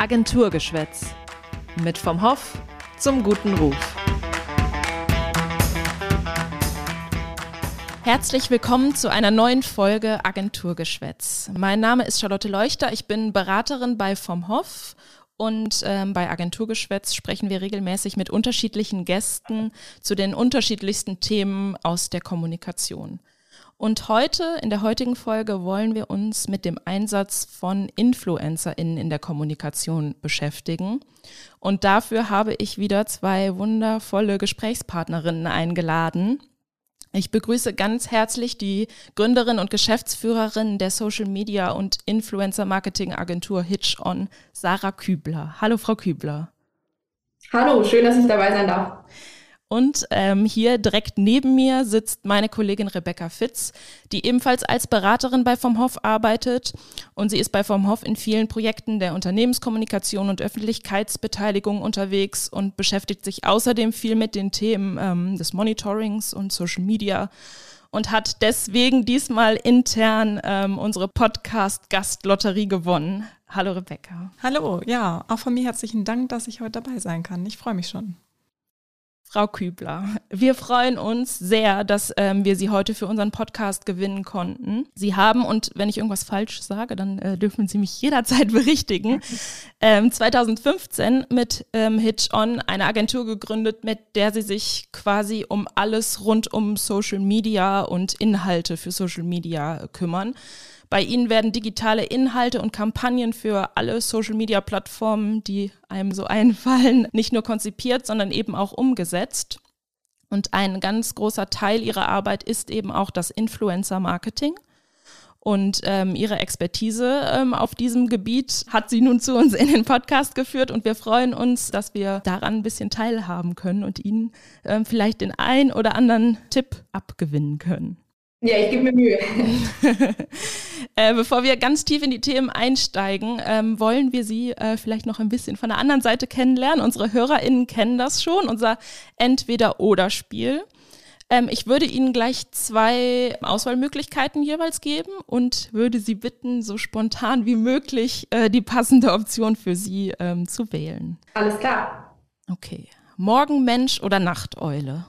Agenturgeschwätz. Mit vom Hoff zum guten Ruf. Herzlich willkommen zu einer neuen Folge Agenturgeschwätz. Mein Name ist Charlotte Leuchter, ich bin Beraterin bei Vom Hoff und ähm, bei Agenturgeschwätz sprechen wir regelmäßig mit unterschiedlichen Gästen zu den unterschiedlichsten Themen aus der Kommunikation. Und heute, in der heutigen Folge, wollen wir uns mit dem Einsatz von InfluencerInnen in der Kommunikation beschäftigen. Und dafür habe ich wieder zwei wundervolle Gesprächspartnerinnen eingeladen. Ich begrüße ganz herzlich die Gründerin und Geschäftsführerin der Social Media und Influencer Marketing Agentur Hitch On, Sarah Kübler. Hallo, Frau Kübler. Hallo, schön, dass ich dabei sein darf. Und ähm, hier direkt neben mir sitzt meine Kollegin Rebecca Fitz, die ebenfalls als Beraterin bei Vom Hoff arbeitet. Und sie ist bei Vom Hoff in vielen Projekten der Unternehmenskommunikation und Öffentlichkeitsbeteiligung unterwegs und beschäftigt sich außerdem viel mit den Themen ähm, des Monitorings und Social Media und hat deswegen diesmal intern ähm, unsere Podcast-Gastlotterie gewonnen. Hallo Rebecca. Hallo, ja, auch von mir herzlichen Dank, dass ich heute dabei sein kann. Ich freue mich schon. Frau Kübler, wir freuen uns sehr, dass ähm, wir Sie heute für unseren Podcast gewinnen konnten. Sie haben, und wenn ich irgendwas falsch sage, dann äh, dürfen Sie mich jederzeit berichtigen, ähm, 2015 mit ähm, Hitch On eine Agentur gegründet, mit der Sie sich quasi um alles rund um Social Media und Inhalte für Social Media kümmern. Bei Ihnen werden digitale Inhalte und Kampagnen für alle Social-Media-Plattformen, die einem so einfallen, nicht nur konzipiert, sondern eben auch umgesetzt. Und ein ganz großer Teil Ihrer Arbeit ist eben auch das Influencer-Marketing. Und ähm, ihre Expertise ähm, auf diesem Gebiet hat sie nun zu uns in den Podcast geführt und wir freuen uns, dass wir daran ein bisschen teilhaben können und Ihnen ähm, vielleicht den ein oder anderen Tipp abgewinnen können. Ja, ich gebe mir Mühe. äh, bevor wir ganz tief in die Themen einsteigen, ähm, wollen wir Sie äh, vielleicht noch ein bisschen von der anderen Seite kennenlernen. Unsere HörerInnen kennen das schon, unser Entweder-Oder-Spiel. Ähm, ich würde Ihnen gleich zwei Auswahlmöglichkeiten jeweils geben und würde Sie bitten, so spontan wie möglich äh, die passende Option für Sie ähm, zu wählen. Alles klar. Okay. Morgenmensch oder Nachteule?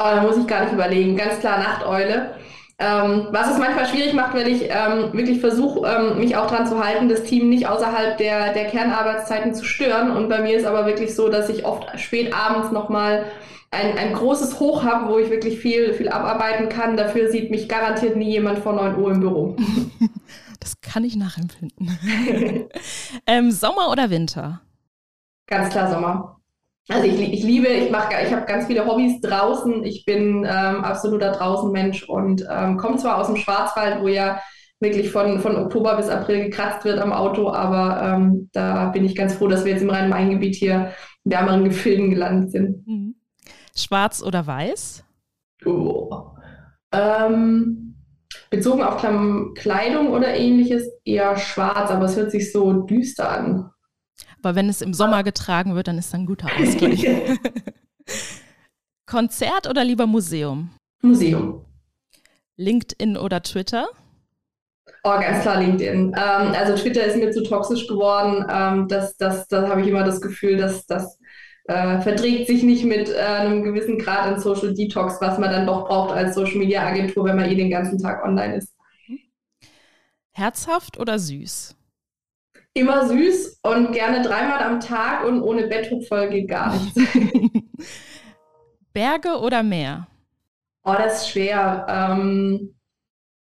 Oh, da muss ich gar nicht überlegen. Ganz klar Nachteule. Ähm, was es manchmal schwierig macht, wenn ich ähm, wirklich versuche, ähm, mich auch daran zu halten, das Team nicht außerhalb der, der Kernarbeitszeiten zu stören. Und bei mir ist aber wirklich so, dass ich oft spät abends nochmal ein, ein großes Hoch habe, wo ich wirklich viel, viel abarbeiten kann. Dafür sieht mich garantiert nie jemand vor 9 Uhr im Büro. Das kann ich nachempfinden. ähm, Sommer oder Winter? Ganz klar Sommer. Also ich, ich liebe, ich mache, ich habe ganz viele Hobbys draußen. Ich bin ähm, absoluter Draußenmensch und ähm, komme zwar aus dem Schwarzwald, wo ja wirklich von, von Oktober bis April gekratzt wird am Auto, aber ähm, da bin ich ganz froh, dass wir jetzt im Rhein-Main-Gebiet hier in wärmeren Gefilden gelandet sind. Mhm. Schwarz oder weiß? Oh. Ähm, bezogen auf Kleidung oder ähnliches eher schwarz, aber es hört sich so düster an. Aber wenn es im Sommer getragen wird, dann ist das ein guter Ausgleich. Konzert oder lieber Museum? Museum. LinkedIn oder Twitter? Oh, ganz klar LinkedIn. Ähm, also Twitter ist mir zu toxisch geworden. Ähm, das das, das habe ich immer das Gefühl, dass das äh, verträgt sich nicht mit äh, einem gewissen Grad an Social Detox, was man dann doch braucht als Social Media Agentur, wenn man eh den ganzen Tag online ist. Herzhaft oder süß? Immer süß und gerne dreimal am Tag und ohne Betthupferl geht gar nichts. Berge oder Meer? Oh, das ist schwer. Ähm,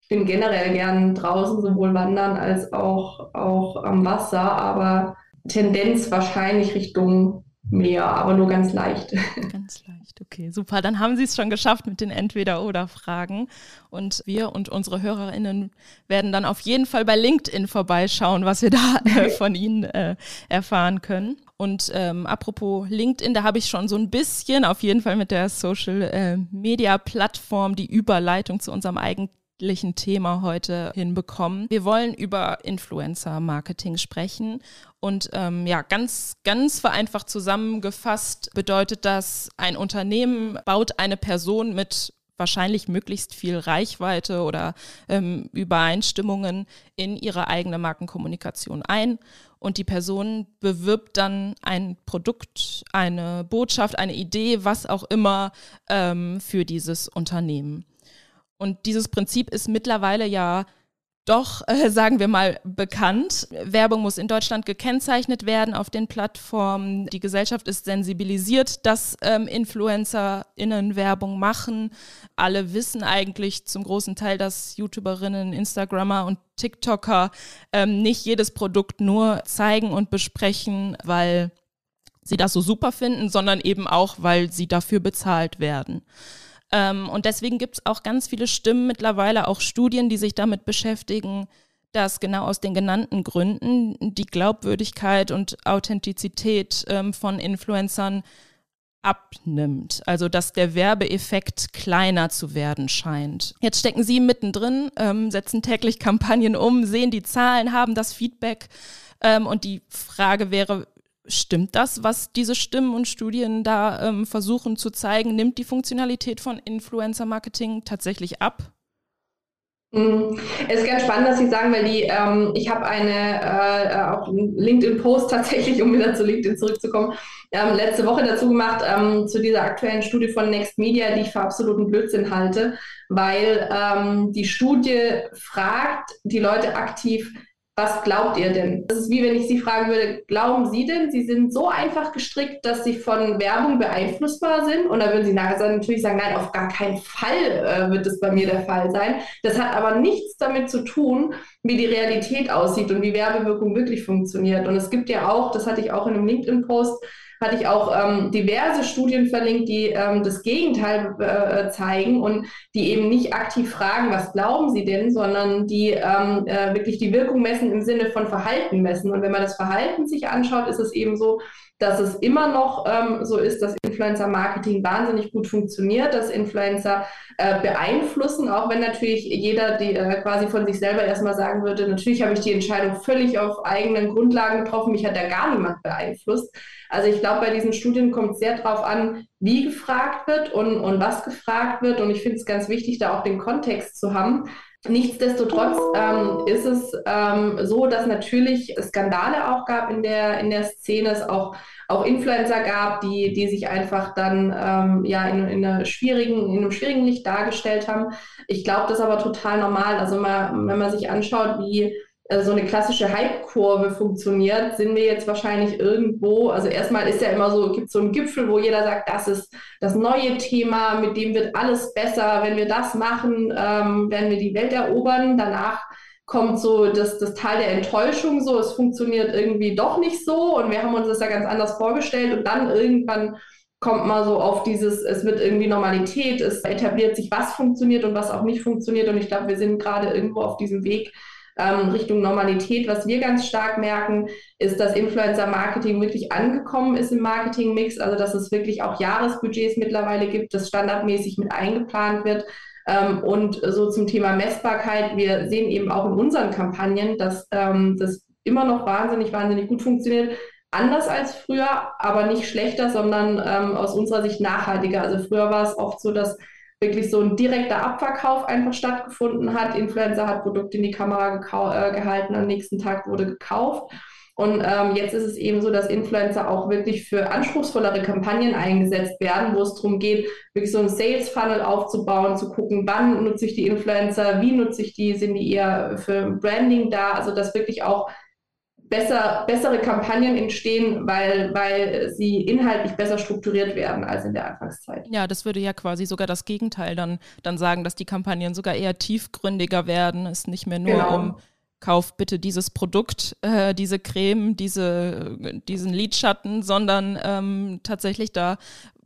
ich bin generell gern draußen, sowohl wandern als auch, auch am Wasser, aber Tendenz wahrscheinlich Richtung Meer, aber nur ganz leicht. Ganz leicht, okay, super. Dann haben Sie es schon geschafft mit den Entweder-Oder-Fragen. Und wir und unsere HörerInnen werden dann auf jeden Fall bei LinkedIn vorbeischauen, was wir da äh, von Ihnen äh, erfahren können. Und ähm, apropos LinkedIn, da habe ich schon so ein bisschen auf jeden Fall mit der Social äh, Media Plattform die Überleitung zu unserem eigenen eigentlichen Thema heute hinbekommen. Wir wollen über Influencer-Marketing sprechen. Und ähm, ja, ganz, ganz vereinfacht zusammengefasst bedeutet das, ein Unternehmen baut eine Person mit wahrscheinlich möglichst viel Reichweite oder ähm, Übereinstimmungen in ihre eigene Markenkommunikation ein. Und die Person bewirbt dann ein Produkt, eine Botschaft, eine Idee, was auch immer ähm, für dieses Unternehmen. Und dieses Prinzip ist mittlerweile ja doch, äh, sagen wir mal, bekannt. Werbung muss in Deutschland gekennzeichnet werden auf den Plattformen. Die Gesellschaft ist sensibilisiert, dass ähm, InfluencerInnen Werbung machen. Alle wissen eigentlich zum großen Teil, dass YouTuberinnen, Instagrammer und TikToker ähm, nicht jedes Produkt nur zeigen und besprechen, weil sie das so super finden, sondern eben auch, weil sie dafür bezahlt werden. Ähm, und deswegen gibt es auch ganz viele Stimmen mittlerweile, auch Studien, die sich damit beschäftigen, dass genau aus den genannten Gründen die Glaubwürdigkeit und Authentizität ähm, von Influencern abnimmt. Also dass der Werbeeffekt kleiner zu werden scheint. Jetzt stecken Sie mittendrin, ähm, setzen täglich Kampagnen um, sehen die Zahlen, haben das Feedback. Ähm, und die Frage wäre, Stimmt das, was diese Stimmen und Studien da ähm, versuchen zu zeigen? Nimmt die Funktionalität von Influencer-Marketing tatsächlich ab? Mhm. Es ist ganz spannend, dass Sie sagen, weil die, ähm, ich habe eine äh, auch LinkedIn-Post tatsächlich, um wieder zu LinkedIn zurückzukommen, ähm, letzte Woche dazu gemacht ähm, zu dieser aktuellen Studie von Next Media, die ich für absoluten Blödsinn halte, weil ähm, die Studie fragt die Leute aktiv, was glaubt ihr denn? Das ist wie wenn ich Sie fragen würde, glauben Sie denn, Sie sind so einfach gestrickt, dass Sie von Werbung beeinflussbar sind? Und da würden Sie natürlich sagen, nein, auf gar keinen Fall äh, wird es bei mir der Fall sein. Das hat aber nichts damit zu tun, wie die Realität aussieht und wie Werbewirkung wirklich funktioniert. Und es gibt ja auch, das hatte ich auch in einem LinkedIn-Post, hatte ich auch ähm, diverse Studien verlinkt, die ähm, das Gegenteil äh, zeigen und die eben nicht aktiv fragen, was glauben Sie denn, sondern die ähm, äh, wirklich die Wirkung messen im Sinne von Verhalten messen. Und wenn man das Verhalten sich anschaut, ist es eben so, dass es immer noch ähm, so ist, dass Influencer-Marketing wahnsinnig gut funktioniert, dass Influencer äh, beeinflussen, auch wenn natürlich jeder die, äh, quasi von sich selber erstmal sagen würde, natürlich habe ich die Entscheidung völlig auf eigenen Grundlagen getroffen, mich hat da gar niemand beeinflusst. Also ich glaube, bei diesen Studien kommt es sehr darauf an, wie gefragt wird und, und was gefragt wird. Und ich finde es ganz wichtig, da auch den Kontext zu haben. Nichtsdestotrotz ähm, ist es ähm, so, dass natürlich Skandale auch gab in der, in der Szene, es auch, auch Influencer gab, die, die sich einfach dann ähm, ja in, in, einer schwierigen, in einem schwierigen Licht dargestellt haben. Ich glaube, das ist aber total normal. Also mal, wenn man sich anschaut, wie äh, so eine klassische Hype-Kurve funktioniert, sind wir jetzt wahrscheinlich irgendwo, also erstmal ist ja immer so, gibt so einen Gipfel, wo jeder sagt, das ist das neue Thema, mit dem wird alles besser, wenn wir das machen, ähm, werden wir die Welt erobern. Danach kommt so das, das Teil der Enttäuschung, so. Es funktioniert irgendwie doch nicht so und wir haben uns das ja ganz anders vorgestellt und dann irgendwann kommt man so auf dieses, es wird irgendwie Normalität, es etabliert sich, was funktioniert und was auch nicht funktioniert und ich glaube, wir sind gerade irgendwo auf diesem Weg, ähm, Richtung Normalität. Was wir ganz stark merken, ist, dass Influencer-Marketing wirklich angekommen ist im Marketing-Mix, also dass es wirklich auch Jahresbudgets mittlerweile gibt, das standardmäßig mit eingeplant wird. Ähm, und so zum Thema Messbarkeit, wir sehen eben auch in unseren Kampagnen, dass ähm, das immer noch wahnsinnig, wahnsinnig gut funktioniert anders als früher, aber nicht schlechter, sondern ähm, aus unserer Sicht nachhaltiger. Also früher war es oft so, dass wirklich so ein direkter Abverkauf einfach stattgefunden hat. Influencer hat Produkte in die Kamera äh, gehalten, am nächsten Tag wurde gekauft. Und ähm, jetzt ist es eben so, dass Influencer auch wirklich für anspruchsvollere Kampagnen eingesetzt werden, wo es darum geht, wirklich so einen Sales Funnel aufzubauen, zu gucken, wann nutze ich die Influencer, wie nutze ich die, sind die eher für Branding da, also dass wirklich auch besser, bessere Kampagnen entstehen, weil, weil sie inhaltlich besser strukturiert werden als in der Anfangszeit. Ja, das würde ja quasi sogar das Gegenteil dann, dann sagen, dass die Kampagnen sogar eher tiefgründiger werden. Es nicht mehr nur genau. um Kauf bitte dieses Produkt, äh, diese Creme, diese, diesen Lidschatten, sondern ähm, tatsächlich da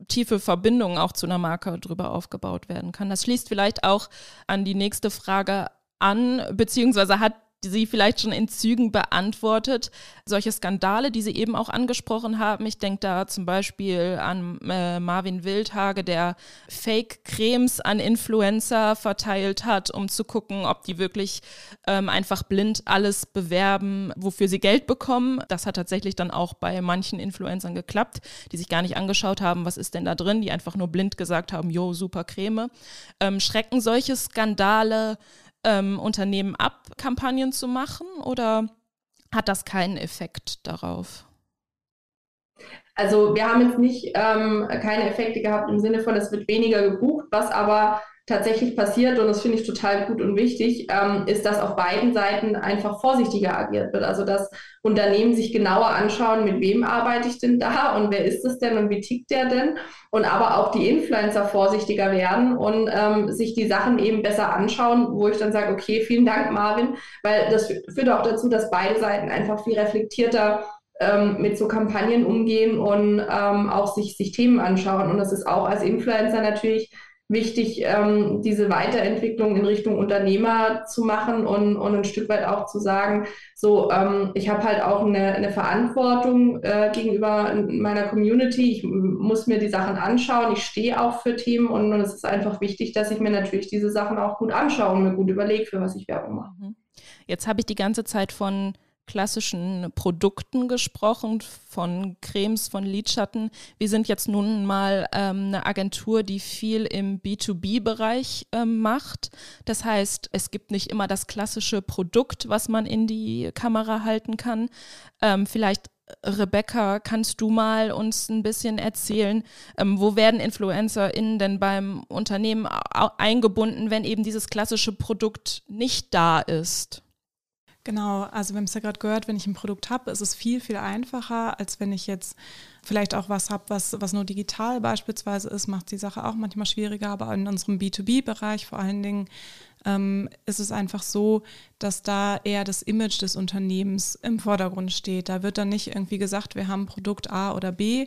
tiefe Verbindungen auch zu einer Marke drüber aufgebaut werden kann. Das schließt vielleicht auch an die nächste Frage an, beziehungsweise hat Sie vielleicht schon in Zügen beantwortet. Solche Skandale, die Sie eben auch angesprochen haben. Ich denke da zum Beispiel an äh, Marvin Wildhage, der Fake-Cremes an Influencer verteilt hat, um zu gucken, ob die wirklich ähm, einfach blind alles bewerben, wofür sie Geld bekommen. Das hat tatsächlich dann auch bei manchen Influencern geklappt, die sich gar nicht angeschaut haben, was ist denn da drin, die einfach nur blind gesagt haben, jo, super Creme. Ähm, schrecken solche Skandale ähm, Unternehmen ab, Kampagnen zu machen oder hat das keinen Effekt darauf? Also wir haben jetzt nicht ähm, keine Effekte gehabt im Sinne von, es wird weniger gebucht, was aber tatsächlich passiert, und das finde ich total gut und wichtig, ähm, ist, dass auf beiden Seiten einfach vorsichtiger agiert wird. Also dass Unternehmen sich genauer anschauen, mit wem arbeite ich denn da und wer ist es denn und wie tickt der denn? Und aber auch die Influencer vorsichtiger werden und ähm, sich die Sachen eben besser anschauen, wo ich dann sage, okay, vielen Dank, Marvin, weil das führt auch dazu, dass beide Seiten einfach viel reflektierter ähm, mit so Kampagnen umgehen und ähm, auch sich, sich Themen anschauen. Und das ist auch als Influencer natürlich wichtig, ähm, diese Weiterentwicklung in Richtung Unternehmer zu machen und, und ein Stück weit auch zu sagen, so, ähm, ich habe halt auch eine, eine Verantwortung äh, gegenüber meiner Community. Ich muss mir die Sachen anschauen. Ich stehe auch für Themen und, und es ist einfach wichtig, dass ich mir natürlich diese Sachen auch gut anschaue und mir gut überlege, für was ich Werbung mache. Mhm. Jetzt habe ich die ganze Zeit von klassischen Produkten gesprochen, von Cremes, von Lidschatten. Wir sind jetzt nun mal ähm, eine Agentur, die viel im B2B-Bereich ähm, macht. Das heißt, es gibt nicht immer das klassische Produkt, was man in die Kamera halten kann. Ähm, vielleicht Rebecca, kannst du mal uns ein bisschen erzählen, ähm, wo werden InfluencerInnen denn beim Unternehmen eingebunden, wenn eben dieses klassische Produkt nicht da ist? Genau, also wir haben es ja gerade gehört, wenn ich ein Produkt habe, ist es viel, viel einfacher, als wenn ich jetzt vielleicht auch was habe, was, was nur digital beispielsweise ist, macht die Sache auch manchmal schwieriger. Aber in unserem B2B-Bereich vor allen Dingen ähm, ist es einfach so, dass da eher das Image des Unternehmens im Vordergrund steht. Da wird dann nicht irgendwie gesagt, wir haben Produkt A oder B,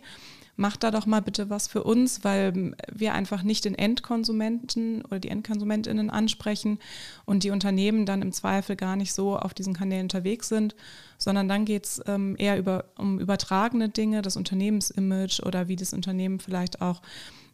macht da doch mal bitte was für uns, weil wir einfach nicht den Endkonsumenten oder die Endkonsumentinnen ansprechen und die Unternehmen dann im Zweifel gar nicht so auf diesen Kanälen unterwegs sind, sondern dann geht es ähm, eher über, um übertragene Dinge, das Unternehmensimage oder wie das Unternehmen vielleicht auch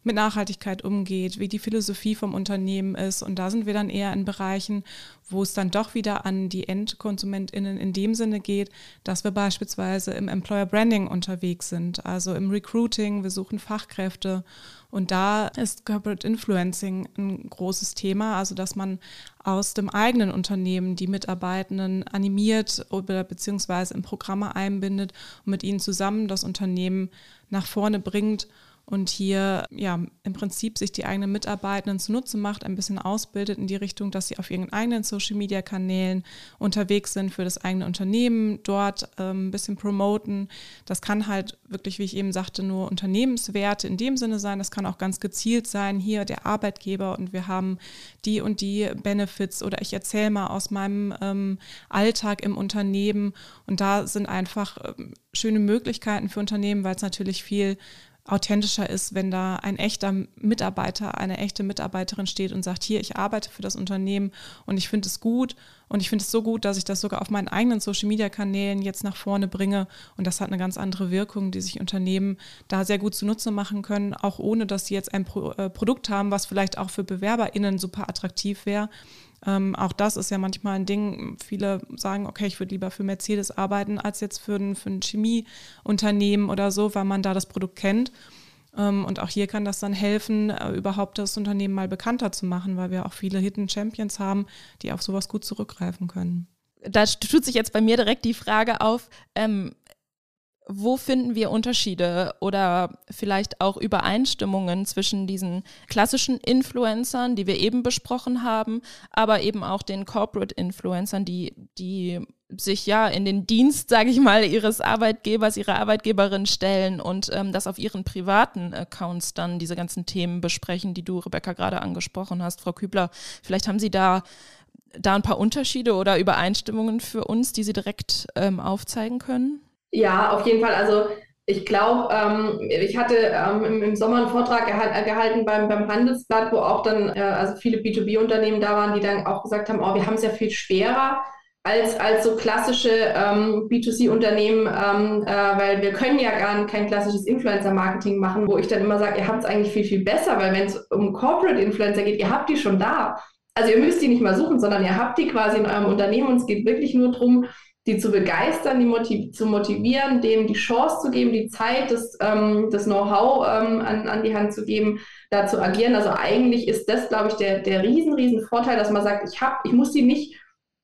mit Nachhaltigkeit umgeht, wie die Philosophie vom Unternehmen ist. Und da sind wir dann eher in Bereichen, wo es dann doch wieder an die EndkonsumentInnen in dem Sinne geht, dass wir beispielsweise im Employer Branding unterwegs sind, also im Recruiting, wir suchen Fachkräfte. Und da ist Corporate Influencing ein großes Thema, also dass man aus dem eigenen Unternehmen die Mitarbeitenden animiert oder beziehungsweise in Programme einbindet und mit ihnen zusammen das Unternehmen nach vorne bringt und hier ja im Prinzip sich die eigenen Mitarbeitenden zunutze macht, ein bisschen ausbildet in die Richtung, dass sie auf ihren eigenen Social-Media-Kanälen unterwegs sind für das eigene Unternehmen, dort ähm, ein bisschen promoten. Das kann halt wirklich, wie ich eben sagte, nur Unternehmenswerte in dem Sinne sein. Das kann auch ganz gezielt sein, hier der Arbeitgeber und wir haben die und die Benefits oder ich erzähle mal aus meinem ähm, Alltag im Unternehmen. Und da sind einfach ähm, schöne Möglichkeiten für Unternehmen, weil es natürlich viel authentischer ist, wenn da ein echter Mitarbeiter, eine echte Mitarbeiterin steht und sagt, hier, ich arbeite für das Unternehmen und ich finde es gut und ich finde es so gut, dass ich das sogar auf meinen eigenen Social-Media-Kanälen jetzt nach vorne bringe und das hat eine ganz andere Wirkung, die sich Unternehmen da sehr gut zunutze machen können, auch ohne, dass sie jetzt ein Pro äh, Produkt haben, was vielleicht auch für BewerberInnen super attraktiv wäre, ähm, auch das ist ja manchmal ein Ding. Viele sagen, okay, ich würde lieber für Mercedes arbeiten als jetzt für ein, für ein Chemieunternehmen oder so, weil man da das Produkt kennt. Ähm, und auch hier kann das dann helfen, äh, überhaupt das Unternehmen mal bekannter zu machen, weil wir auch viele Hidden Champions haben, die auf sowas gut zurückgreifen können. Da tut sich jetzt bei mir direkt die Frage auf, ähm, wo finden wir Unterschiede oder vielleicht auch Übereinstimmungen zwischen diesen klassischen Influencern, die wir eben besprochen haben, aber eben auch den Corporate Influencern, die, die sich ja in den Dienst, sage ich mal, ihres Arbeitgebers, ihrer Arbeitgeberin stellen und ähm, das auf ihren privaten Accounts dann diese ganzen Themen besprechen, die du, Rebecca, gerade angesprochen hast. Frau Kübler, vielleicht haben Sie da, da ein paar Unterschiede oder Übereinstimmungen für uns, die Sie direkt ähm, aufzeigen können? Ja, auf jeden Fall. Also ich glaube, ähm, ich hatte ähm, im, im, Sommer einen Vortrag gehal gehalten beim, beim Handelsblatt, wo auch dann äh, also viele B2B-Unternehmen da waren, die dann auch gesagt haben, oh, wir haben es ja viel schwerer als, als so klassische ähm, B2C-Unternehmen, ähm, äh, weil wir können ja gar kein klassisches Influencer-Marketing machen, wo ich dann immer sage, ihr habt es eigentlich viel, viel besser, weil wenn es um Corporate-Influencer geht, ihr habt die schon da. Also ihr müsst die nicht mal suchen, sondern ihr habt die quasi in eurem Unternehmen und es geht wirklich nur darum, die zu begeistern, die motiv zu motivieren, denen die Chance zu geben, die Zeit, das, ähm, das Know-how ähm, an, an die Hand zu geben, da zu agieren. Also eigentlich ist das, glaube ich, der, der riesen, riesen Vorteil, dass man sagt, ich habe, ich muss die nicht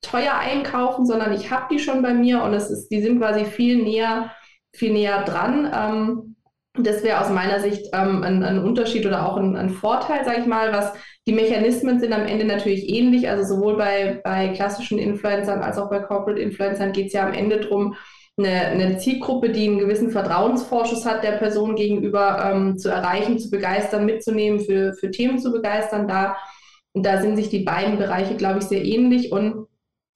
teuer einkaufen, sondern ich habe die schon bei mir und es ist, die sind quasi viel näher, viel näher dran. Ähm, das wäre aus meiner Sicht ähm, ein, ein, Unterschied oder auch ein, ein Vorteil, sage ich mal, was die Mechanismen sind am Ende natürlich ähnlich. Also sowohl bei, bei klassischen Influencern als auch bei Corporate Influencern geht es ja am Ende darum, eine, eine, Zielgruppe, die einen gewissen Vertrauensvorschuss hat, der Person gegenüber ähm, zu erreichen, zu begeistern, mitzunehmen, für, für Themen zu begeistern. Da, da sind sich die beiden Bereiche, glaube ich, sehr ähnlich. Und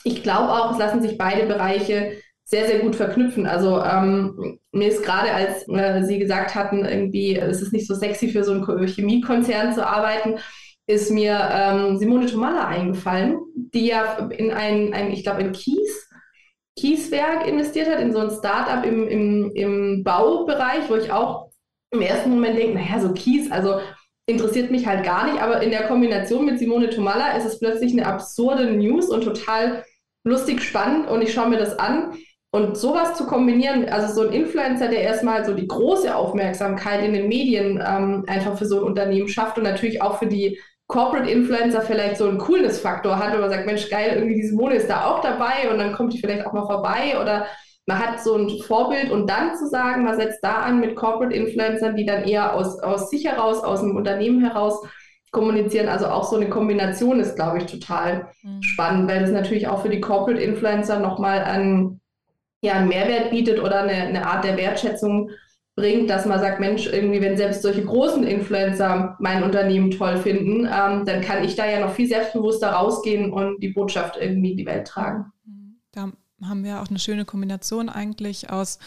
ich glaube auch, es lassen sich beide Bereiche sehr, sehr gut verknüpfen. Also ähm, mir ist gerade, als äh, Sie gesagt hatten, irgendwie, es ist nicht so sexy für so einen Chemiekonzern zu arbeiten, ist mir ähm, Simone Tomalla eingefallen, die ja in ein, ein ich glaube, in Kies, Kieswerk investiert hat, in so ein Startup im, im, im Baubereich, wo ich auch im ersten Moment denke, naja, so Kies, also interessiert mich halt gar nicht, aber in der Kombination mit Simone Tomalla ist es plötzlich eine absurde News und total lustig spannend und ich schaue mir das an. Und sowas zu kombinieren, also so ein Influencer, der erstmal so die große Aufmerksamkeit in den Medien ähm, einfach für so ein Unternehmen schafft und natürlich auch für die Corporate Influencer vielleicht so einen Coolness-Faktor hat, wo man sagt, Mensch, geil, irgendwie diese Mode ist da auch dabei und dann kommt die vielleicht auch mal vorbei oder man hat so ein Vorbild und dann zu sagen, man setzt da an mit Corporate Influencern, die dann eher aus, aus sich heraus, aus dem Unternehmen heraus kommunizieren. Also auch so eine Kombination ist, glaube ich, total mhm. spannend, weil das natürlich auch für die Corporate Influencer nochmal einen, ja, einen Mehrwert bietet oder eine, eine Art der Wertschätzung bringt, dass man sagt, Mensch, irgendwie, wenn selbst solche großen Influencer mein Unternehmen toll finden, ähm, dann kann ich da ja noch viel selbstbewusster rausgehen und die Botschaft irgendwie in die Welt tragen. Da haben wir auch eine schöne Kombination eigentlich aus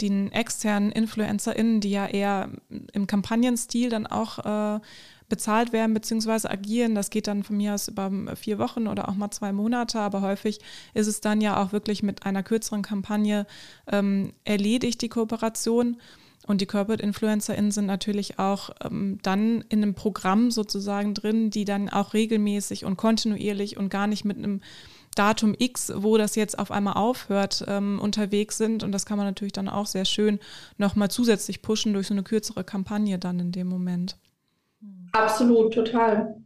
den externen InfluencerInnen, die ja eher im Kampagnenstil dann auch äh, bezahlt werden bzw. agieren. Das geht dann von mir aus über vier Wochen oder auch mal zwei Monate, aber häufig ist es dann ja auch wirklich mit einer kürzeren Kampagne ähm, erledigt, die Kooperation. Und die Corporate InfluencerInnen sind natürlich auch ähm, dann in einem Programm sozusagen drin, die dann auch regelmäßig und kontinuierlich und gar nicht mit einem Datum X, wo das jetzt auf einmal aufhört, ähm, unterwegs sind. Und das kann man natürlich dann auch sehr schön nochmal zusätzlich pushen durch so eine kürzere Kampagne dann in dem Moment. Absolut, total.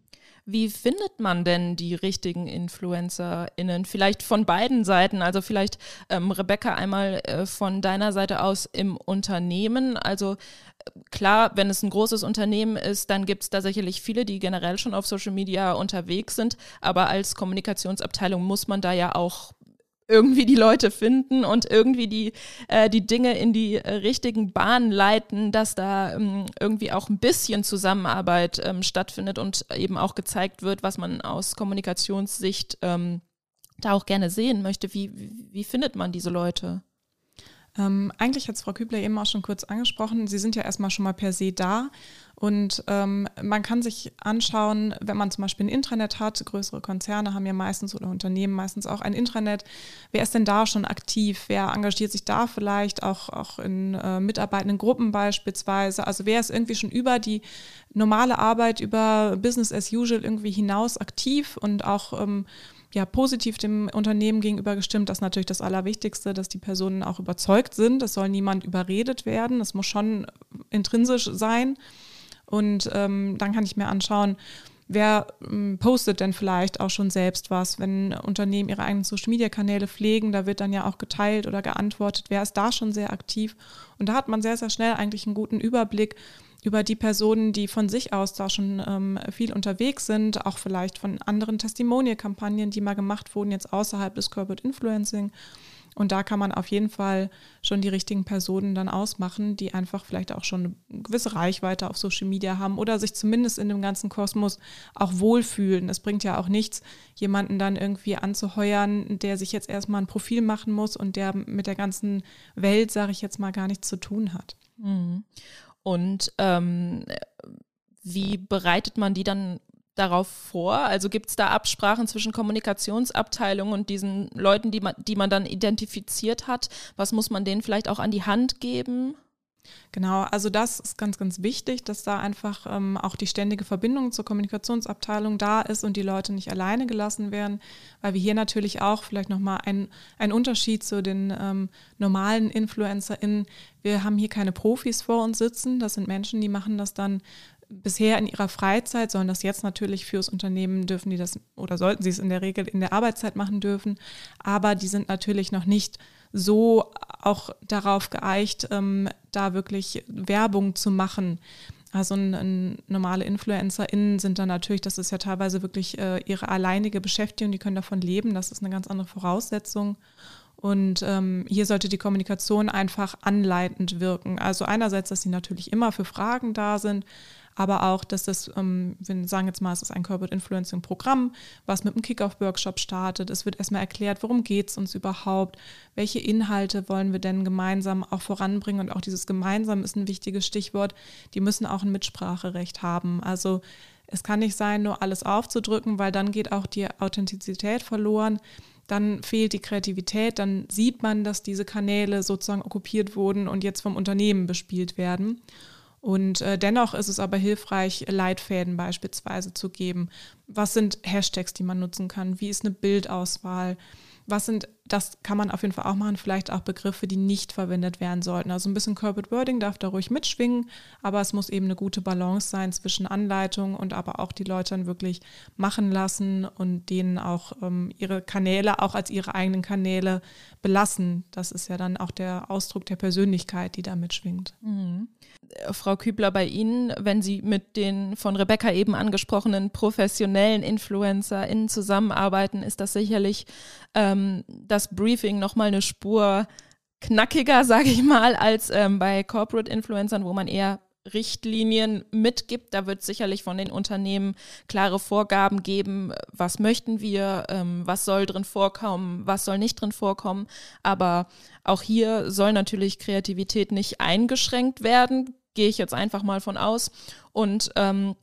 Wie findet man denn die richtigen InfluencerInnen? Vielleicht von beiden Seiten. Also vielleicht, ähm, Rebecca, einmal äh, von deiner Seite aus im Unternehmen. Also äh, klar, wenn es ein großes Unternehmen ist, dann gibt es da sicherlich viele, die generell schon auf Social Media unterwegs sind. Aber als Kommunikationsabteilung muss man da ja auch irgendwie die Leute finden und irgendwie die, äh, die Dinge in die äh, richtigen Bahnen leiten, dass da ähm, irgendwie auch ein bisschen Zusammenarbeit ähm, stattfindet und eben auch gezeigt wird, was man aus Kommunikationssicht ähm, da auch gerne sehen möchte. Wie, wie, wie findet man diese Leute? Ähm, eigentlich hat es Frau Kübler eben auch schon kurz angesprochen. Sie sind ja erstmal schon mal per se da. Und ähm, man kann sich anschauen, wenn man zum Beispiel ein Intranet hat, größere Konzerne haben ja meistens oder Unternehmen meistens auch ein Intranet. Wer ist denn da schon aktiv? Wer engagiert sich da vielleicht auch, auch in äh, mitarbeitenden Gruppen beispielsweise? Also wer ist irgendwie schon über die normale Arbeit, über Business as usual irgendwie hinaus aktiv und auch ähm, ja, positiv dem Unternehmen gegenüber gestimmt. Das ist natürlich das Allerwichtigste, dass die Personen auch überzeugt sind. Es soll niemand überredet werden. Es muss schon intrinsisch sein. Und ähm, dann kann ich mir anschauen, wer ähm, postet denn vielleicht auch schon selbst was, wenn Unternehmen ihre eigenen Social-Media-Kanäle pflegen, da wird dann ja auch geteilt oder geantwortet, wer ist da schon sehr aktiv. Und da hat man sehr, sehr schnell eigentlich einen guten Überblick, über die Personen, die von sich aus da schon ähm, viel unterwegs sind, auch vielleicht von anderen Testimonial-Kampagnen, die mal gemacht wurden, jetzt außerhalb des Corporate Influencing. Und da kann man auf jeden Fall schon die richtigen Personen dann ausmachen, die einfach vielleicht auch schon eine gewisse Reichweite auf Social Media haben oder sich zumindest in dem ganzen Kosmos auch wohlfühlen. Es bringt ja auch nichts, jemanden dann irgendwie anzuheuern, der sich jetzt erstmal ein Profil machen muss und der mit der ganzen Welt, sage ich jetzt mal, gar nichts zu tun hat. Mhm. Und ähm, wie bereitet man die dann darauf vor? Also gibt es da Absprachen zwischen Kommunikationsabteilung und diesen Leuten, die man, die man dann identifiziert hat? Was muss man denen vielleicht auch an die Hand geben? Genau, also das ist ganz, ganz wichtig, dass da einfach ähm, auch die ständige Verbindung zur Kommunikationsabteilung da ist und die Leute nicht alleine gelassen werden, weil wir hier natürlich auch vielleicht nochmal ein, ein Unterschied zu den ähm, normalen InfluencerInnen. Wir haben hier keine Profis vor uns sitzen, das sind Menschen, die machen das dann bisher in ihrer Freizeit, sollen das jetzt natürlich fürs Unternehmen dürfen die das oder sollten sie es in der Regel in der Arbeitszeit machen dürfen, aber die sind natürlich noch nicht so auch darauf geeicht, ähm, da wirklich Werbung zu machen. Also ein, ein, normale InfluencerInnen sind dann natürlich, das ist ja teilweise wirklich äh, ihre alleinige Beschäftigung, die können davon leben, das ist eine ganz andere Voraussetzung. Und ähm, hier sollte die Kommunikation einfach anleitend wirken. Also einerseits, dass sie natürlich immer für Fragen da sind, aber auch, dass das, ähm, wir sagen jetzt mal, es ist ein Corporate Influencing Programm, was mit einem Kickoff-Workshop startet. Es wird erstmal erklärt, worum geht es uns überhaupt, welche Inhalte wollen wir denn gemeinsam auch voranbringen und auch dieses gemeinsam ist ein wichtiges Stichwort. Die müssen auch ein Mitspracherecht haben. Also es kann nicht sein, nur alles aufzudrücken, weil dann geht auch die Authentizität verloren dann fehlt die Kreativität, dann sieht man, dass diese Kanäle sozusagen okkupiert wurden und jetzt vom Unternehmen bespielt werden. Und äh, dennoch ist es aber hilfreich, Leitfäden beispielsweise zu geben. Was sind Hashtags, die man nutzen kann? Wie ist eine Bildauswahl? Was sind, das kann man auf jeden Fall auch machen, vielleicht auch Begriffe, die nicht verwendet werden sollten. Also ein bisschen Corporate Wording darf da ruhig mitschwingen, aber es muss eben eine gute Balance sein zwischen Anleitung und aber auch die Leute dann wirklich machen lassen und denen auch ähm, ihre Kanäle auch als ihre eigenen Kanäle belassen. Das ist ja dann auch der Ausdruck der Persönlichkeit, die da mitschwingt. Mhm. Frau Kübler, bei Ihnen, wenn Sie mit den von Rebecca eben angesprochenen professionellen InfluencerInnen zusammenarbeiten, ist das sicherlich ähm, das Briefing nochmal eine Spur knackiger, sage ich mal, als ähm, bei Corporate Influencern, wo man eher Richtlinien mitgibt. Da wird sicherlich von den Unternehmen klare Vorgaben geben, was möchten wir, ähm, was soll drin vorkommen, was soll nicht drin vorkommen. Aber auch hier soll natürlich Kreativität nicht eingeschränkt werden, gehe ich jetzt einfach mal von aus. Und ähm,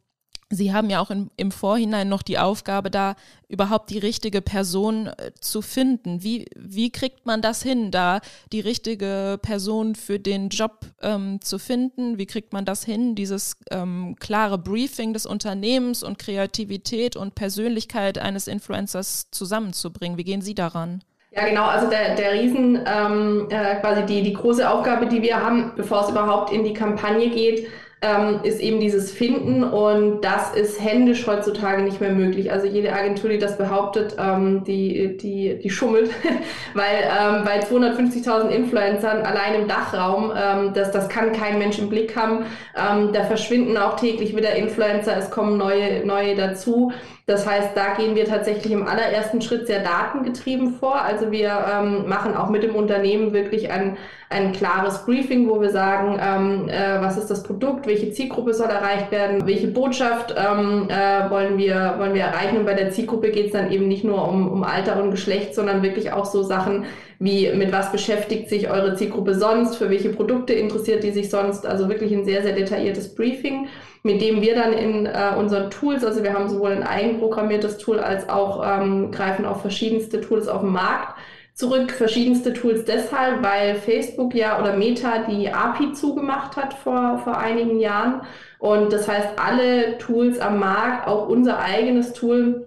Sie haben ja auch in, im Vorhinein noch die Aufgabe, da überhaupt die richtige Person äh, zu finden. Wie, wie kriegt man das hin, da die richtige Person für den Job ähm, zu finden? Wie kriegt man das hin, dieses ähm, klare Briefing des Unternehmens und Kreativität und Persönlichkeit eines Influencers zusammenzubringen? Wie gehen Sie daran? Ja, genau. Also der, der Riesen, ähm, äh, quasi die, die große Aufgabe, die wir haben, bevor es überhaupt in die Kampagne geht, ähm, ist eben dieses Finden und das ist händisch heutzutage nicht mehr möglich. Also jede Agentur, die das behauptet, ähm, die, die, die schummelt, weil ähm, bei 250.000 Influencern allein im Dachraum, ähm, das, das kann kein Mensch im Blick haben. Ähm, da verschwinden auch täglich wieder Influencer, es kommen neue, neue dazu. Das heißt, da gehen wir tatsächlich im allerersten Schritt sehr datengetrieben vor. Also wir ähm, machen auch mit dem Unternehmen wirklich ein, ein klares Briefing, wo wir sagen, ähm, äh, was ist das Produkt, welche Zielgruppe soll erreicht werden, welche Botschaft ähm, äh, wollen, wir, wollen wir erreichen. Und bei der Zielgruppe geht es dann eben nicht nur um, um Alter und Geschlecht, sondern wirklich auch so Sachen wie mit was beschäftigt sich eure Zielgruppe sonst, für welche Produkte interessiert die sich sonst. Also wirklich ein sehr, sehr detailliertes Briefing mit dem wir dann in äh, unseren Tools, also wir haben sowohl ein eigenprogrammiertes Tool als auch ähm, greifen auf verschiedenste Tools auf dem Markt zurück. Verschiedenste Tools deshalb, weil Facebook ja oder Meta die API zugemacht hat vor, vor einigen Jahren. Und das heißt, alle Tools am Markt, auch unser eigenes Tool,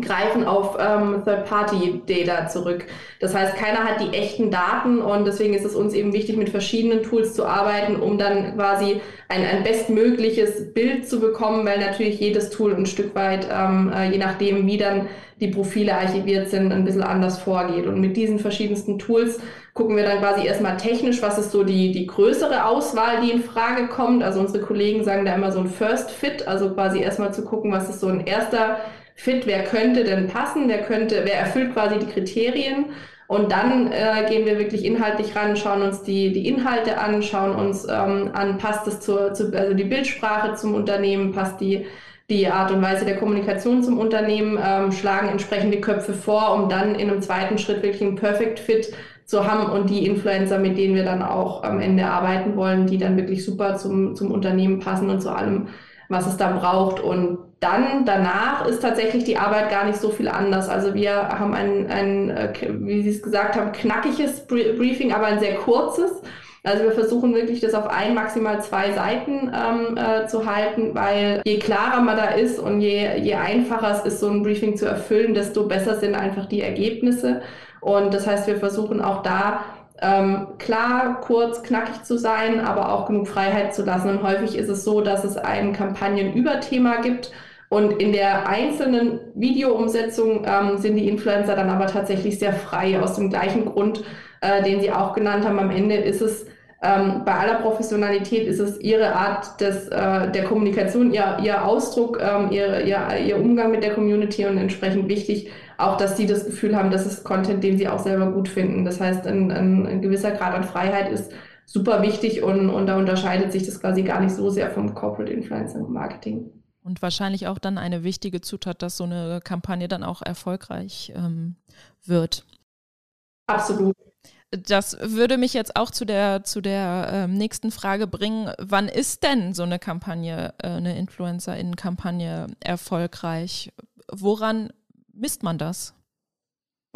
greifen auf ähm, Third-Party-Data zurück. Das heißt, keiner hat die echten Daten und deswegen ist es uns eben wichtig, mit verschiedenen Tools zu arbeiten, um dann quasi ein, ein bestmögliches Bild zu bekommen, weil natürlich jedes Tool ein Stück weit, ähm, äh, je nachdem, wie dann die Profile archiviert sind, ein bisschen anders vorgeht. Und mit diesen verschiedensten Tools gucken wir dann quasi erstmal technisch, was ist so die, die größere Auswahl, die in Frage kommt. Also unsere Kollegen sagen da immer so ein First Fit, also quasi erstmal zu gucken, was ist so ein erster fit, wer könnte denn passen, wer könnte, wer erfüllt quasi die Kriterien. Und dann äh, gehen wir wirklich inhaltlich ran, schauen uns die, die Inhalte an, schauen uns ähm, an, passt es zur, zu, also die Bildsprache zum Unternehmen, passt die, die Art und Weise der Kommunikation zum Unternehmen, ähm, schlagen entsprechende Köpfe vor, um dann in einem zweiten Schritt wirklich einen Perfect Fit zu haben und die Influencer, mit denen wir dann auch am Ende arbeiten wollen, die dann wirklich super zum, zum Unternehmen passen und zu allem was es da braucht. Und dann danach ist tatsächlich die Arbeit gar nicht so viel anders. Also wir haben ein, ein äh, wie Sie es gesagt haben, knackiges Briefing, aber ein sehr kurzes. Also wir versuchen wirklich, das auf ein, maximal zwei Seiten ähm, äh, zu halten, weil je klarer man da ist und je, je einfacher es ist, so ein Briefing zu erfüllen, desto besser sind einfach die Ergebnisse. Und das heißt, wir versuchen auch da ähm, klar, kurz, knackig zu sein, aber auch genug Freiheit zu lassen. Und häufig ist es so, dass es ein Kampagnenüberthema gibt. Und in der einzelnen Videoumsetzung ähm, sind die Influencer dann aber tatsächlich sehr frei, aus dem gleichen Grund, äh, den Sie auch genannt haben. Am Ende ist es ähm, bei aller Professionalität ist es ihre Art des, äh, der Kommunikation, ihr, ihr Ausdruck, ähm, ihr, ihr, ihr Umgang mit der Community und entsprechend wichtig, auch dass sie das Gefühl haben, das ist Content, den sie auch selber gut finden. Das heißt, ein, ein, ein gewisser Grad an Freiheit ist super wichtig und, und da unterscheidet sich das quasi gar nicht so sehr vom Corporate Influencing Marketing. Und wahrscheinlich auch dann eine wichtige Zutat, dass so eine Kampagne dann auch erfolgreich ähm, wird. Absolut. Das würde mich jetzt auch zu der, zu der ähm, nächsten Frage bringen. Wann ist denn so eine Kampagne, äh, eine Influencer-Innen-Kampagne erfolgreich? Woran misst man das?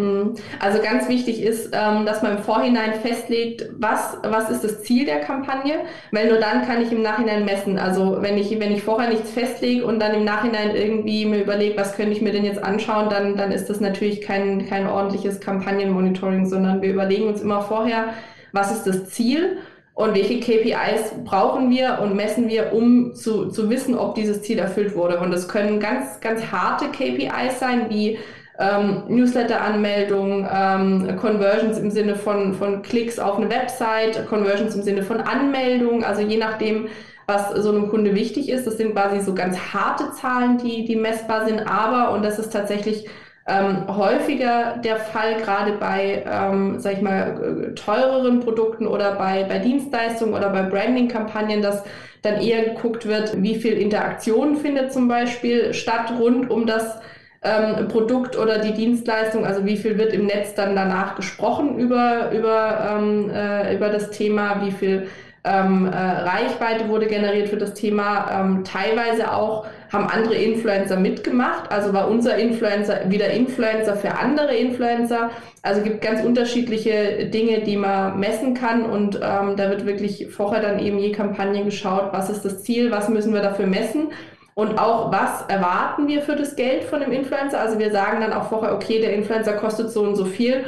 Mhm. Also ganz wichtig ist, ähm, dass man im Vorhinein festlegt, was, was ist das Ziel der Kampagne, weil nur dann kann ich im Nachhinein messen. Also wenn ich, wenn ich vorher nichts festlege und dann im Nachhinein irgendwie mir überlege, was könnte ich mir denn jetzt anschauen, dann, dann ist das natürlich kein, kein ordentliches Kampagnenmonitoring, sondern wir überlegen uns immer vorher, was ist das Ziel und welche KPIs brauchen wir und messen wir, um zu, zu wissen, ob dieses Ziel erfüllt wurde. Und das können ganz, ganz harte KPIs sein, wie ähm, Newsletter-Anmeldung, ähm, Conversions im Sinne von, von Klicks auf eine Website, Conversions im Sinne von Anmeldung, also je nachdem, was so einem Kunde wichtig ist. Das sind quasi so ganz harte Zahlen, die, die messbar sind, aber, und das ist tatsächlich ähm, häufiger der Fall, gerade bei, ähm, sag ich mal, teureren Produkten oder bei, bei Dienstleistungen oder bei Branding-Kampagnen, dass dann eher geguckt wird, wie viel Interaktion findet zum Beispiel statt rund um das ähm, Produkt oder die Dienstleistung, also wie viel wird im Netz dann danach gesprochen über, über, ähm, äh, über das Thema, wie viel ähm, äh, Reichweite wurde generiert für das Thema. Ähm, teilweise auch haben andere Influencer mitgemacht, also war unser Influencer wieder Influencer für andere Influencer. Also gibt ganz unterschiedliche Dinge, die man messen kann und ähm, da wird wirklich vorher dann eben je Kampagne geschaut, was ist das Ziel, was müssen wir dafür messen und auch, was erwarten wir für das Geld von dem Influencer? Also wir sagen dann auch vorher, okay, der Influencer kostet so und so viel.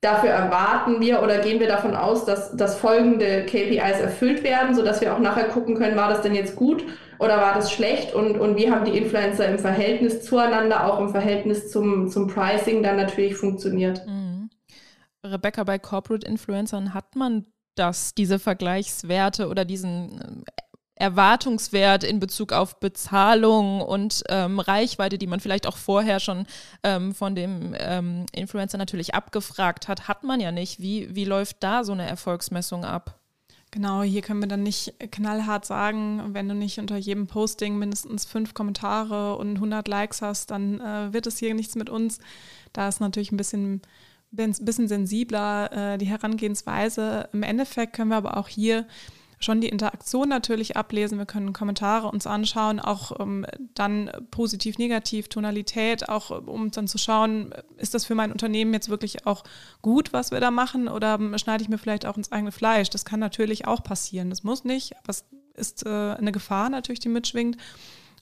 Dafür erwarten wir oder gehen wir davon aus, dass, dass folgende KPIs erfüllt werden, sodass wir auch nachher gucken können, war das denn jetzt gut oder war das schlecht und, und wie haben die Influencer im Verhältnis zueinander, auch im Verhältnis zum, zum Pricing dann natürlich funktioniert. Mhm. Rebecca, bei Corporate Influencern hat man das, diese Vergleichswerte oder diesen Erwartungswert in Bezug auf Bezahlung und ähm, Reichweite, die man vielleicht auch vorher schon ähm, von dem ähm, Influencer natürlich abgefragt hat, hat man ja nicht. Wie, wie läuft da so eine Erfolgsmessung ab? Genau, hier können wir dann nicht knallhart sagen, wenn du nicht unter jedem Posting mindestens fünf Kommentare und 100 Likes hast, dann äh, wird es hier nichts mit uns. Da ist natürlich ein bisschen, bisschen sensibler äh, die Herangehensweise. Im Endeffekt können wir aber auch hier schon die Interaktion natürlich ablesen. Wir können Kommentare uns anschauen, auch ähm, dann positiv, negativ, Tonalität, auch um dann zu schauen, ist das für mein Unternehmen jetzt wirklich auch gut, was wir da machen, oder ähm, schneide ich mir vielleicht auch ins eigene Fleisch? Das kann natürlich auch passieren. Das muss nicht, aber es ist äh, eine Gefahr natürlich, die mitschwingt.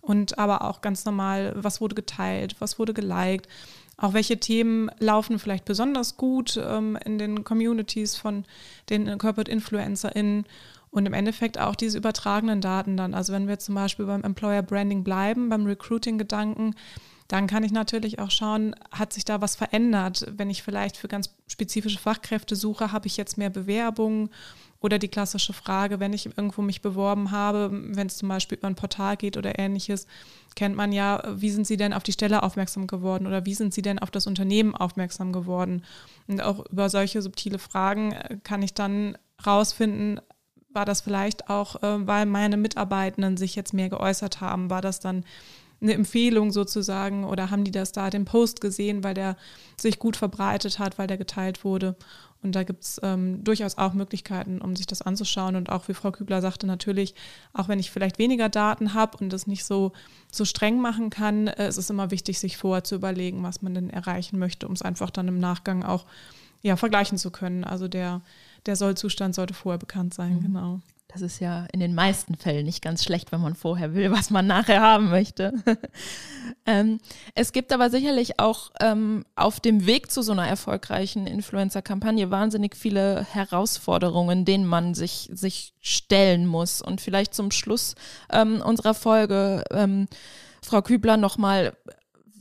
Und aber auch ganz normal, was wurde geteilt, was wurde geliked, auch welche Themen laufen vielleicht besonders gut ähm, in den Communities von den Corporate InfluencerInnen und im Endeffekt auch diese übertragenen Daten dann. Also wenn wir zum Beispiel beim Employer Branding bleiben, beim Recruiting-Gedanken, dann kann ich natürlich auch schauen, hat sich da was verändert? Wenn ich vielleicht für ganz spezifische Fachkräfte suche, habe ich jetzt mehr Bewerbungen? Oder die klassische Frage, wenn ich irgendwo mich beworben habe, wenn es zum Beispiel über ein Portal geht oder ähnliches, kennt man ja, wie sind Sie denn auf die Stelle aufmerksam geworden oder wie sind Sie denn auf das Unternehmen aufmerksam geworden? Und auch über solche subtile Fragen äh, kann ich dann rausfinden, war das vielleicht auch, äh, weil meine Mitarbeitenden sich jetzt mehr geäußert haben? War das dann eine Empfehlung sozusagen oder haben die das da den Post gesehen, weil der sich gut verbreitet hat, weil der geteilt wurde? Und da gibt es ähm, durchaus auch Möglichkeiten, um sich das anzuschauen. Und auch wie Frau Kübler sagte, natürlich, auch wenn ich vielleicht weniger Daten habe und das nicht so, so streng machen kann, äh, es ist immer wichtig, sich vorher zu überlegen, was man denn erreichen möchte, um es einfach dann im Nachgang auch ja, vergleichen zu können. Also der, der Sollzustand sollte vorher bekannt sein, mhm. genau. Das ist ja in den meisten Fällen nicht ganz schlecht, wenn man vorher will, was man nachher haben möchte. ähm, es gibt aber sicherlich auch ähm, auf dem Weg zu so einer erfolgreichen Influencer-Kampagne wahnsinnig viele Herausforderungen, denen man sich, sich stellen muss. Und vielleicht zum Schluss ähm, unserer Folge, ähm, Frau Kübler, nochmal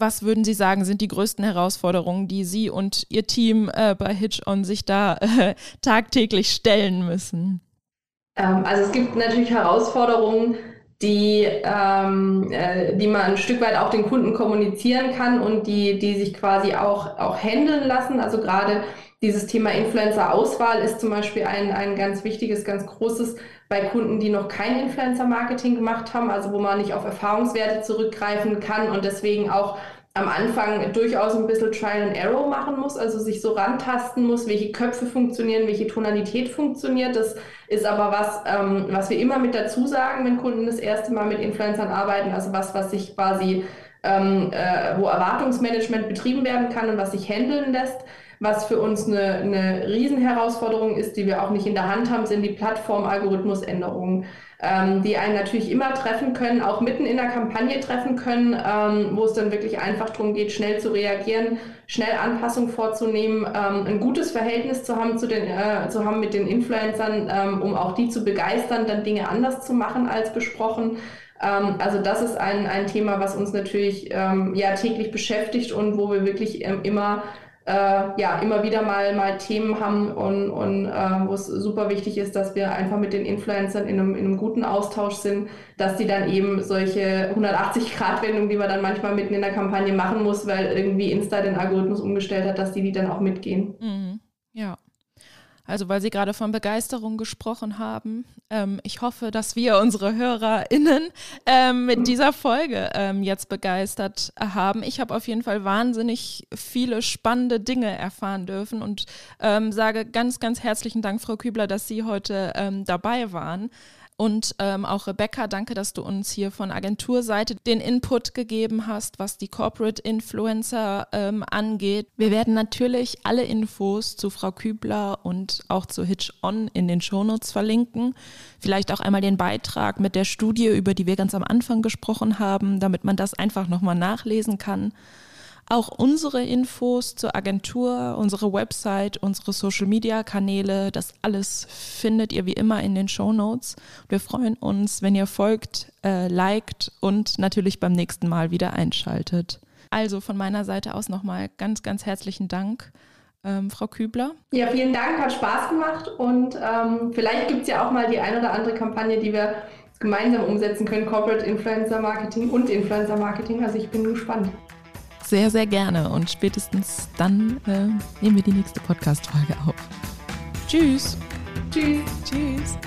was würden Sie sagen, sind die größten Herausforderungen, die Sie und Ihr Team äh, bei Hitch On sich da äh, tagtäglich stellen müssen? Ähm, also es gibt natürlich Herausforderungen, die, ähm, äh, die man ein Stück weit auch den Kunden kommunizieren kann und die, die sich quasi auch, auch handeln lassen. Also gerade dieses Thema Influencer-Auswahl ist zum Beispiel ein, ein ganz wichtiges, ganz großes bei Kunden, die noch kein Influencer-Marketing gemacht haben, also wo man nicht auf Erfahrungswerte zurückgreifen kann und deswegen auch am Anfang durchaus ein bisschen Trial and Error machen muss, also sich so rantasten muss, welche Köpfe funktionieren, welche Tonalität funktioniert. Das ist aber was, ähm, was wir immer mit dazu sagen, wenn Kunden das erste Mal mit Influencern arbeiten, also was, was sich quasi, ähm, äh, wo Erwartungsmanagement betrieben werden kann und was sich handeln lässt. Was für uns eine, eine Riesenherausforderung ist, die wir auch nicht in der Hand haben, sind die Plattform-Algorithmusänderungen ähm, die einen natürlich immer treffen können, auch mitten in der Kampagne treffen können, ähm, wo es dann wirklich einfach darum geht, schnell zu reagieren, schnell Anpassungen vorzunehmen, ähm, ein gutes Verhältnis zu haben, zu, den, äh, zu haben mit den Influencern, ähm, um auch die zu begeistern, dann Dinge anders zu machen als besprochen. Ähm, also das ist ein, ein Thema, was uns natürlich ähm, ja täglich beschäftigt und wo wir wirklich immer äh, ja immer wieder mal, mal Themen haben und, und äh, wo es super wichtig ist, dass wir einfach mit den Influencern in einem, in einem guten Austausch sind, dass die dann eben solche 180-Grad-Wendungen, die man dann manchmal mitten in der Kampagne machen muss, weil irgendwie Insta den Algorithmus umgestellt hat, dass die die dann auch mitgehen. Mhm. Ja. Also weil Sie gerade von Begeisterung gesprochen haben. Ähm, ich hoffe, dass wir unsere HörerInnen ähm, mit dieser Folge ähm, jetzt begeistert haben. Ich habe auf jeden Fall wahnsinnig viele spannende Dinge erfahren dürfen und ähm, sage ganz, ganz herzlichen Dank, Frau Kübler, dass Sie heute ähm, dabei waren. Und ähm, auch Rebecca, danke, dass du uns hier von Agenturseite den Input gegeben hast, was die Corporate Influencer ähm, angeht. Wir werden natürlich alle Infos zu Frau Kübler und auch zu Hitch On in den Shownotes verlinken. Vielleicht auch einmal den Beitrag mit der Studie, über die wir ganz am Anfang gesprochen haben, damit man das einfach nochmal nachlesen kann. Auch unsere Infos zur Agentur, unsere Website, unsere Social-Media-Kanäle, das alles findet ihr wie immer in den Show Notes. Wir freuen uns, wenn ihr folgt, äh, liked und natürlich beim nächsten Mal wieder einschaltet. Also von meiner Seite aus nochmal ganz, ganz herzlichen Dank. Ähm, Frau Kübler? Ja, vielen Dank, hat Spaß gemacht und ähm, vielleicht gibt es ja auch mal die ein oder andere Kampagne, die wir gemeinsam umsetzen können, Corporate Influencer Marketing und Influencer Marketing. Also ich bin gespannt sehr, sehr gerne. Und spätestens dann äh, nehmen wir die nächste Podcast-Folge auf. Tschüss. Tschüss. Tschüss.